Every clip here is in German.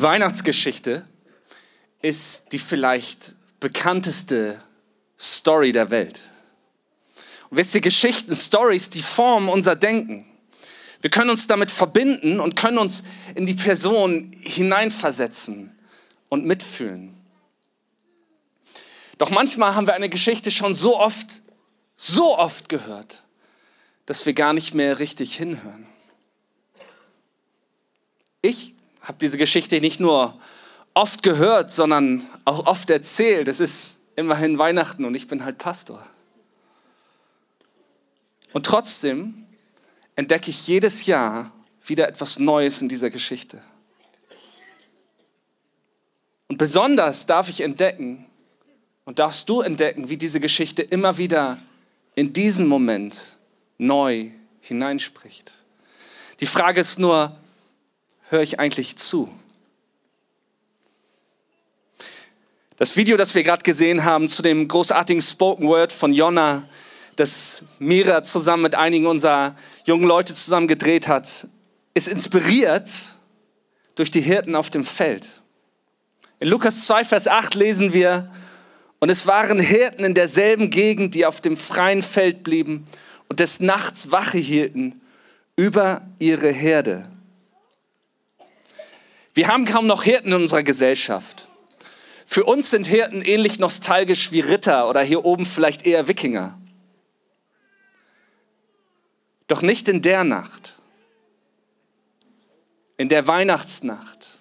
Die Weihnachtsgeschichte ist die vielleicht bekannteste Story der Welt. Und wisst ihr, Geschichten, Stories, die formen unser Denken. Wir können uns damit verbinden und können uns in die Person hineinversetzen und mitfühlen. Doch manchmal haben wir eine Geschichte schon so oft, so oft gehört, dass wir gar nicht mehr richtig hinhören. Ich habe diese Geschichte nicht nur oft gehört, sondern auch oft erzählt. Es ist immerhin Weihnachten und ich bin halt Pastor. Und trotzdem entdecke ich jedes Jahr wieder etwas Neues in dieser Geschichte. Und besonders darf ich entdecken und darfst du entdecken, wie diese Geschichte immer wieder in diesen Moment neu hineinspricht. Die Frage ist nur, höre ich eigentlich zu? Das Video, das wir gerade gesehen haben zu dem großartigen Spoken Word von Jonna, das Mira zusammen mit einigen unserer jungen Leute zusammen gedreht hat, ist inspiriert durch die Hirten auf dem Feld. In Lukas 2, Vers 8 lesen wir, und es waren Hirten in derselben Gegend, die auf dem freien Feld blieben und des Nachts Wache hielten über ihre Herde. Wir haben kaum noch Hirten in unserer Gesellschaft. Für uns sind Hirten ähnlich nostalgisch wie Ritter oder hier oben vielleicht eher Wikinger. Doch nicht in der Nacht, in der Weihnachtsnacht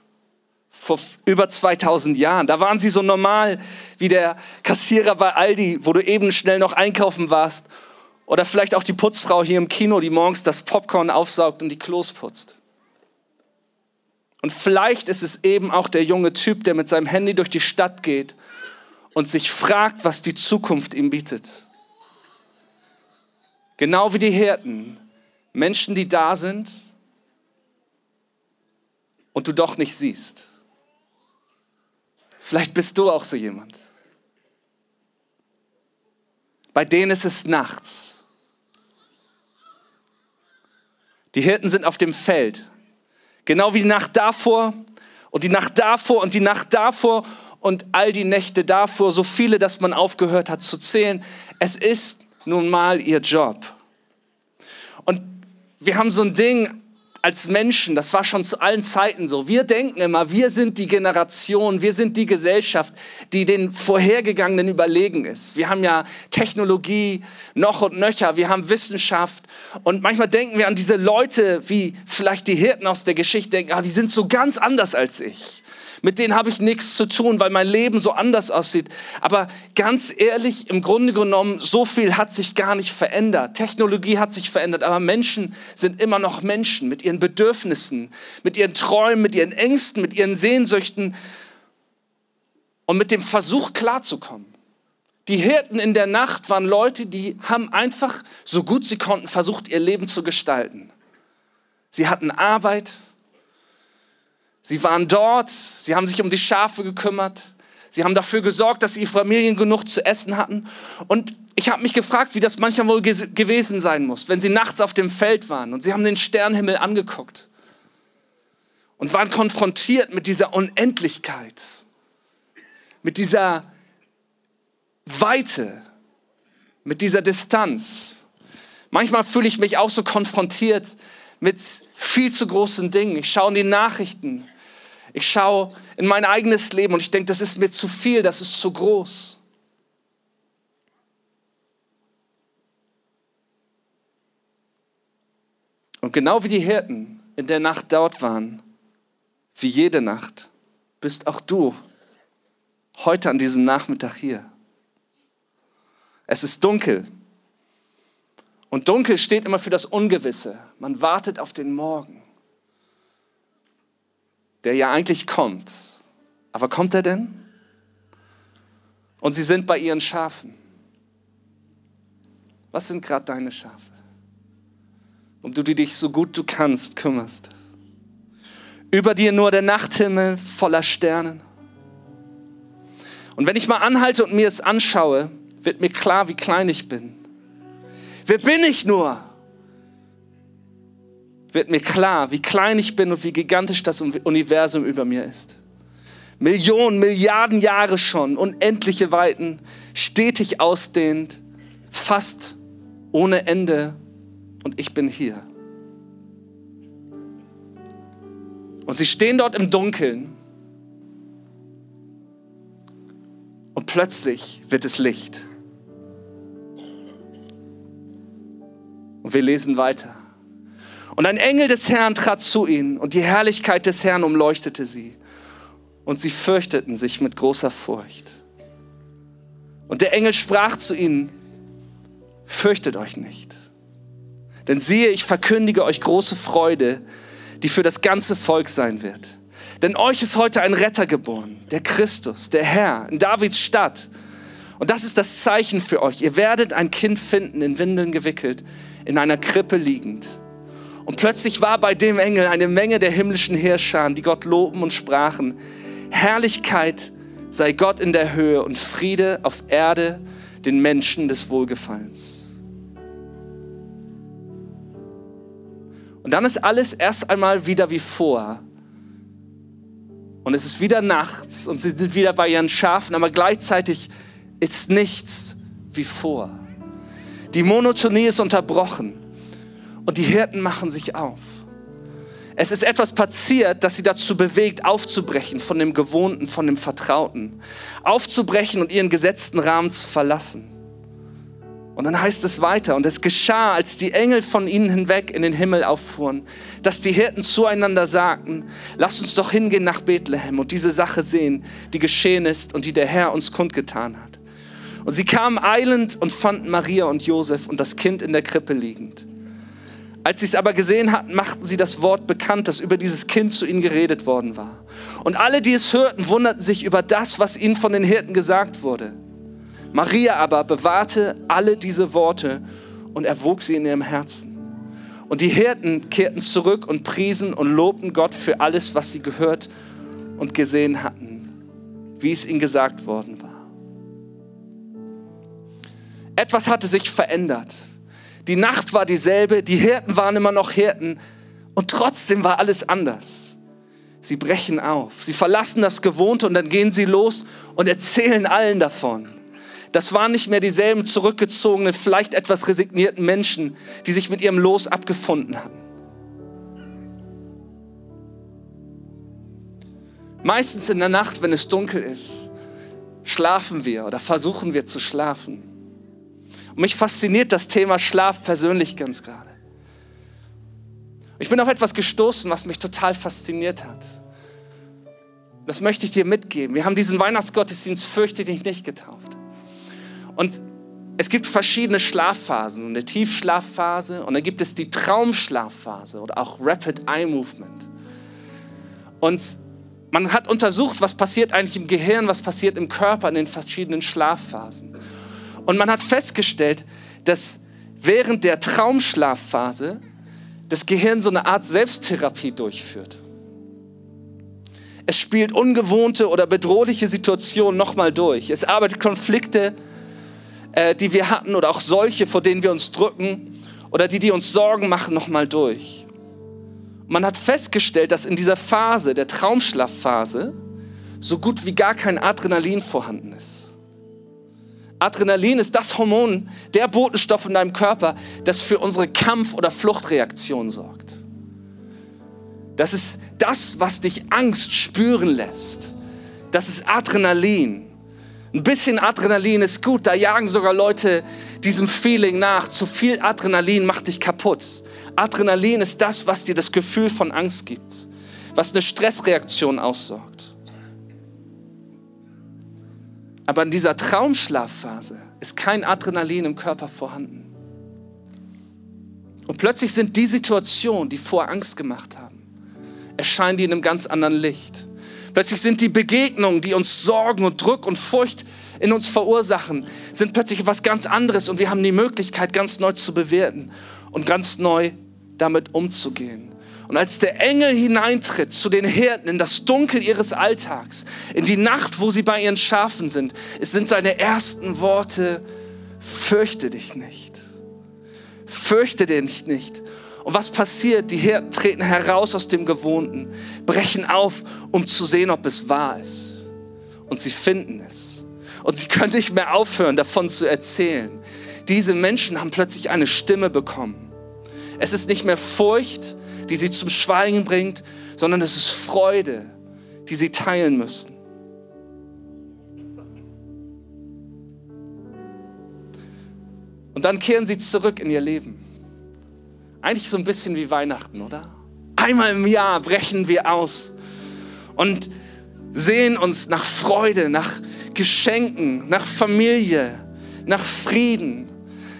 vor über 2000 Jahren. Da waren sie so normal wie der Kassierer bei Aldi, wo du eben schnell noch einkaufen warst. Oder vielleicht auch die Putzfrau hier im Kino, die morgens das Popcorn aufsaugt und die Klos putzt. Und vielleicht ist es eben auch der junge Typ, der mit seinem Handy durch die Stadt geht und sich fragt, was die Zukunft ihm bietet. Genau wie die Hirten. Menschen, die da sind und du doch nicht siehst. Vielleicht bist du auch so jemand. Bei denen ist es nachts. Die Hirten sind auf dem Feld Genau wie die Nacht davor und die Nacht davor und die Nacht davor und all die Nächte davor, so viele, dass man aufgehört hat zu zählen. Es ist nun mal ihr Job. Und wir haben so ein Ding als Menschen, das war schon zu allen Zeiten so. Wir denken immer, wir sind die Generation, wir sind die Gesellschaft, die den vorhergegangenen überlegen ist. Wir haben ja Technologie noch und nöcher, wir haben Wissenschaft und manchmal denken wir an diese Leute, wie vielleicht die Hirten aus der Geschichte denken, ah, die sind so ganz anders als ich mit denen habe ich nichts zu tun, weil mein Leben so anders aussieht. Aber ganz ehrlich, im Grunde genommen, so viel hat sich gar nicht verändert. Technologie hat sich verändert, aber Menschen sind immer noch Menschen mit ihren Bedürfnissen, mit ihren Träumen, mit ihren Ängsten, mit ihren Sehnsüchten und mit dem Versuch klarzukommen. Die Hirten in der Nacht waren Leute, die haben einfach so gut sie konnten versucht, ihr Leben zu gestalten. Sie hatten Arbeit, Sie waren dort, sie haben sich um die Schafe gekümmert, sie haben dafür gesorgt, dass ihre Familien genug zu essen hatten. Und ich habe mich gefragt, wie das manchmal wohl gewesen sein muss, wenn sie nachts auf dem Feld waren und sie haben den Sternenhimmel angeguckt und waren konfrontiert mit dieser Unendlichkeit, mit dieser Weite, mit dieser Distanz. Manchmal fühle ich mich auch so konfrontiert mit viel zu großen Dingen. Ich schaue in die Nachrichten ich schaue in mein eigenes Leben und ich denke, das ist mir zu viel, das ist zu groß. Und genau wie die Hirten in der Nacht dort waren, wie jede Nacht, bist auch du heute an diesem Nachmittag hier. Es ist dunkel. Und dunkel steht immer für das Ungewisse. Man wartet auf den Morgen der ja eigentlich kommt. Aber kommt er denn? Und sie sind bei ihren Schafen. Was sind gerade deine Schafe? Um du dich so gut du kannst kümmerst. Über dir nur der Nachthimmel voller Sternen. Und wenn ich mal anhalte und mir es anschaue, wird mir klar, wie klein ich bin. Wer bin ich nur? wird mir klar, wie klein ich bin und wie gigantisch das Universum über mir ist. Millionen, Milliarden Jahre schon, unendliche Weiten, stetig ausdehnt, fast ohne Ende und ich bin hier. Und sie stehen dort im Dunkeln und plötzlich wird es Licht. Und wir lesen weiter. Und ein Engel des Herrn trat zu ihnen und die Herrlichkeit des Herrn umleuchtete sie. Und sie fürchteten sich mit großer Furcht. Und der Engel sprach zu ihnen, fürchtet euch nicht. Denn siehe, ich verkündige euch große Freude, die für das ganze Volk sein wird. Denn euch ist heute ein Retter geboren, der Christus, der Herr, in Davids Stadt. Und das ist das Zeichen für euch. Ihr werdet ein Kind finden, in Windeln gewickelt, in einer Krippe liegend. Und plötzlich war bei dem Engel eine Menge der himmlischen Heerscharen, die Gott loben und sprachen, Herrlichkeit sei Gott in der Höhe und Friede auf Erde den Menschen des Wohlgefallens. Und dann ist alles erst einmal wieder wie vor. Und es ist wieder nachts und sie sind wieder bei ihren Schafen, aber gleichzeitig ist nichts wie vor. Die Monotonie ist unterbrochen und die Hirten machen sich auf. Es ist etwas passiert, das sie dazu bewegt, aufzubrechen von dem Gewohnten, von dem Vertrauten. Aufzubrechen und ihren gesetzten Rahmen zu verlassen. Und dann heißt es weiter, und es geschah, als die Engel von ihnen hinweg in den Himmel auffuhren, dass die Hirten zueinander sagten, lasst uns doch hingehen nach Bethlehem und diese Sache sehen, die geschehen ist und die der Herr uns kundgetan hat. Und sie kamen eilend und fanden Maria und Josef und das Kind in der Krippe liegend. Als sie es aber gesehen hatten, machten sie das Wort bekannt, das über dieses Kind zu ihnen geredet worden war. Und alle, die es hörten, wunderten sich über das, was ihnen von den Hirten gesagt wurde. Maria aber bewahrte alle diese Worte und erwog sie in ihrem Herzen. Und die Hirten kehrten zurück und priesen und lobten Gott für alles, was sie gehört und gesehen hatten, wie es ihnen gesagt worden war. Etwas hatte sich verändert. Die Nacht war dieselbe, die Hirten waren immer noch Hirten und trotzdem war alles anders. Sie brechen auf, sie verlassen das Gewohnte und dann gehen sie los und erzählen allen davon. Das waren nicht mehr dieselben zurückgezogenen, vielleicht etwas resignierten Menschen, die sich mit ihrem Los abgefunden hatten. Meistens in der Nacht, wenn es dunkel ist, schlafen wir oder versuchen wir zu schlafen. Und mich fasziniert das Thema Schlaf persönlich ganz gerade. Ich bin auf etwas gestoßen, was mich total fasziniert hat. Das möchte ich dir mitgeben. Wir haben diesen Weihnachtsgottesdienst fürchte dich nicht getauft. Und es gibt verschiedene Schlafphasen, eine Tiefschlafphase und dann gibt es die Traumschlafphase oder auch Rapid Eye Movement. Und man hat untersucht, was passiert eigentlich im Gehirn, was passiert im Körper in den verschiedenen Schlafphasen. Und man hat festgestellt, dass während der Traumschlafphase das Gehirn so eine Art Selbsttherapie durchführt. Es spielt ungewohnte oder bedrohliche Situationen nochmal durch. Es arbeitet Konflikte, äh, die wir hatten oder auch solche, vor denen wir uns drücken oder die, die uns Sorgen machen, nochmal durch. Man hat festgestellt, dass in dieser Phase, der Traumschlafphase, so gut wie gar kein Adrenalin vorhanden ist. Adrenalin ist das Hormon, der Botenstoff in deinem Körper, das für unsere Kampf- oder Fluchtreaktion sorgt. Das ist das, was dich Angst spüren lässt. Das ist Adrenalin. Ein bisschen Adrenalin ist gut, da jagen sogar Leute diesem Feeling nach. Zu viel Adrenalin macht dich kaputt. Adrenalin ist das, was dir das Gefühl von Angst gibt, was eine Stressreaktion aussorgt. Aber in dieser Traumschlafphase ist kein Adrenalin im Körper vorhanden. Und plötzlich sind die Situationen, die vor Angst gemacht haben, erscheinen die in einem ganz anderen Licht. Plötzlich sind die Begegnungen, die uns Sorgen und Druck und Furcht in uns verursachen, sind plötzlich etwas ganz anderes und wir haben die Möglichkeit, ganz neu zu bewerten und ganz neu damit umzugehen. Und als der Engel hineintritt zu den Hirten in das Dunkel ihres Alltags, in die Nacht, wo sie bei ihren Schafen sind, es sind seine ersten Worte, fürchte dich nicht. Fürchte dich nicht. Und was passiert? Die Hirten treten heraus aus dem Gewohnten, brechen auf, um zu sehen, ob es wahr ist. Und sie finden es. Und sie können nicht mehr aufhören, davon zu erzählen. Diese Menschen haben plötzlich eine Stimme bekommen. Es ist nicht mehr Furcht, die sie zum Schweigen bringt, sondern es ist Freude, die sie teilen müssen. Und dann kehren sie zurück in ihr Leben. Eigentlich so ein bisschen wie Weihnachten, oder? Einmal im Jahr brechen wir aus und sehen uns nach Freude, nach Geschenken, nach Familie, nach Frieden,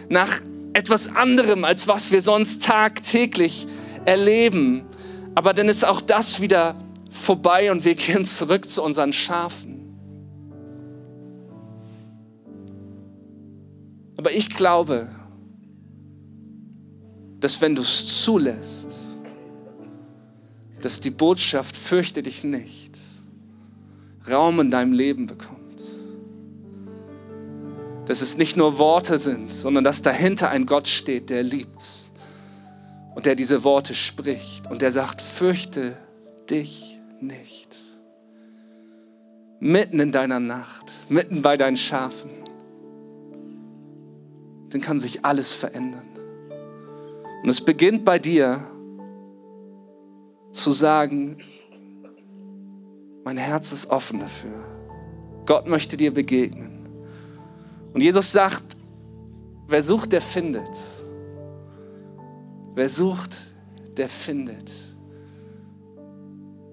nach etwas anderem, als was wir sonst tagtäglich erleben. Aber dann ist auch das wieder vorbei und wir kehren zurück zu unseren Schafen. Aber ich glaube, dass wenn du es zulässt, dass die Botschaft fürchte dich nicht Raum in deinem Leben bekommt. Dass es nicht nur Worte sind, sondern dass dahinter ein Gott steht, der liebt und der diese Worte spricht und der sagt, fürchte dich nicht. Mitten in deiner Nacht, mitten bei deinen Schafen, dann kann sich alles verändern. Und es beginnt bei dir zu sagen, mein Herz ist offen dafür. Gott möchte dir begegnen. Und Jesus sagt, wer sucht, der findet. Wer sucht, der findet.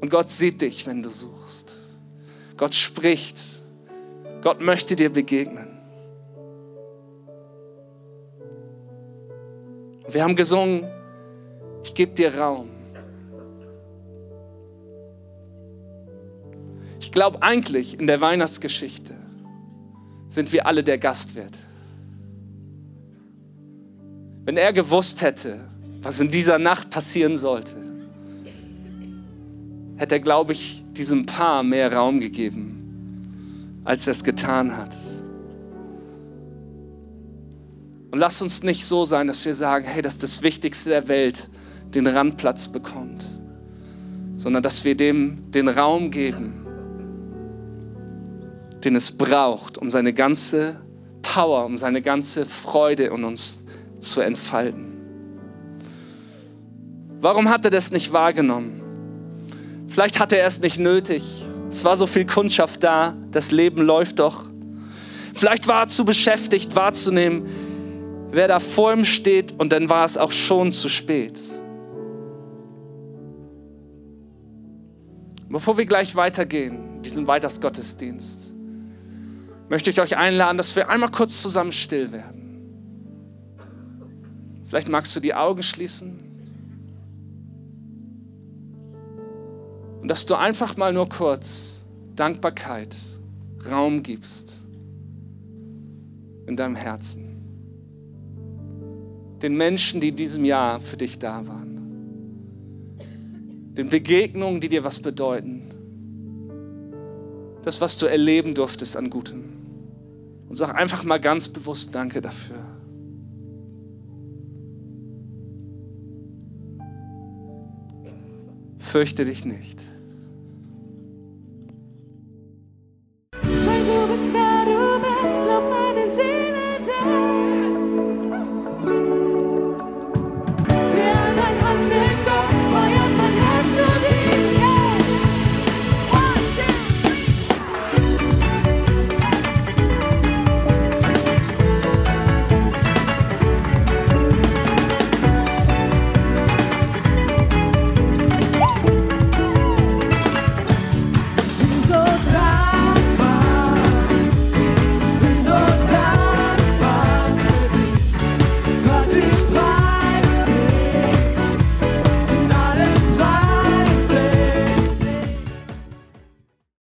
Und Gott sieht dich, wenn du suchst. Gott spricht. Gott möchte dir begegnen. Wir haben gesungen, ich gebe dir Raum. Ich glaube eigentlich in der Weihnachtsgeschichte sind wir alle der Gastwirt. Wenn er gewusst hätte, was in dieser Nacht passieren sollte, hätte er, glaube ich, diesem Paar mehr Raum gegeben, als er es getan hat. Und lass uns nicht so sein, dass wir sagen, hey, dass das Wichtigste der Welt den Randplatz bekommt, sondern dass wir dem den Raum geben, den es braucht, um seine ganze Power, um seine ganze Freude in uns zu entfalten. Warum hat er das nicht wahrgenommen? Vielleicht hatte er es nicht nötig. Es war so viel Kundschaft da, das Leben läuft doch. Vielleicht war er zu beschäftigt wahrzunehmen, wer da vor ihm steht und dann war es auch schon zu spät. Bevor wir gleich weitergehen, diesen Weihnachtsgottesdienst, möchte ich euch einladen, dass wir einmal kurz zusammen still werden. Vielleicht magst du die Augen schließen. Und dass du einfach mal nur kurz Dankbarkeit, Raum gibst in deinem Herzen. Den Menschen, die in diesem Jahr für dich da waren. Den Begegnungen, die dir was bedeuten. Das, was du erleben durftest an Gutem. Und sag einfach mal ganz bewusst Danke dafür. Fürchte dich nicht.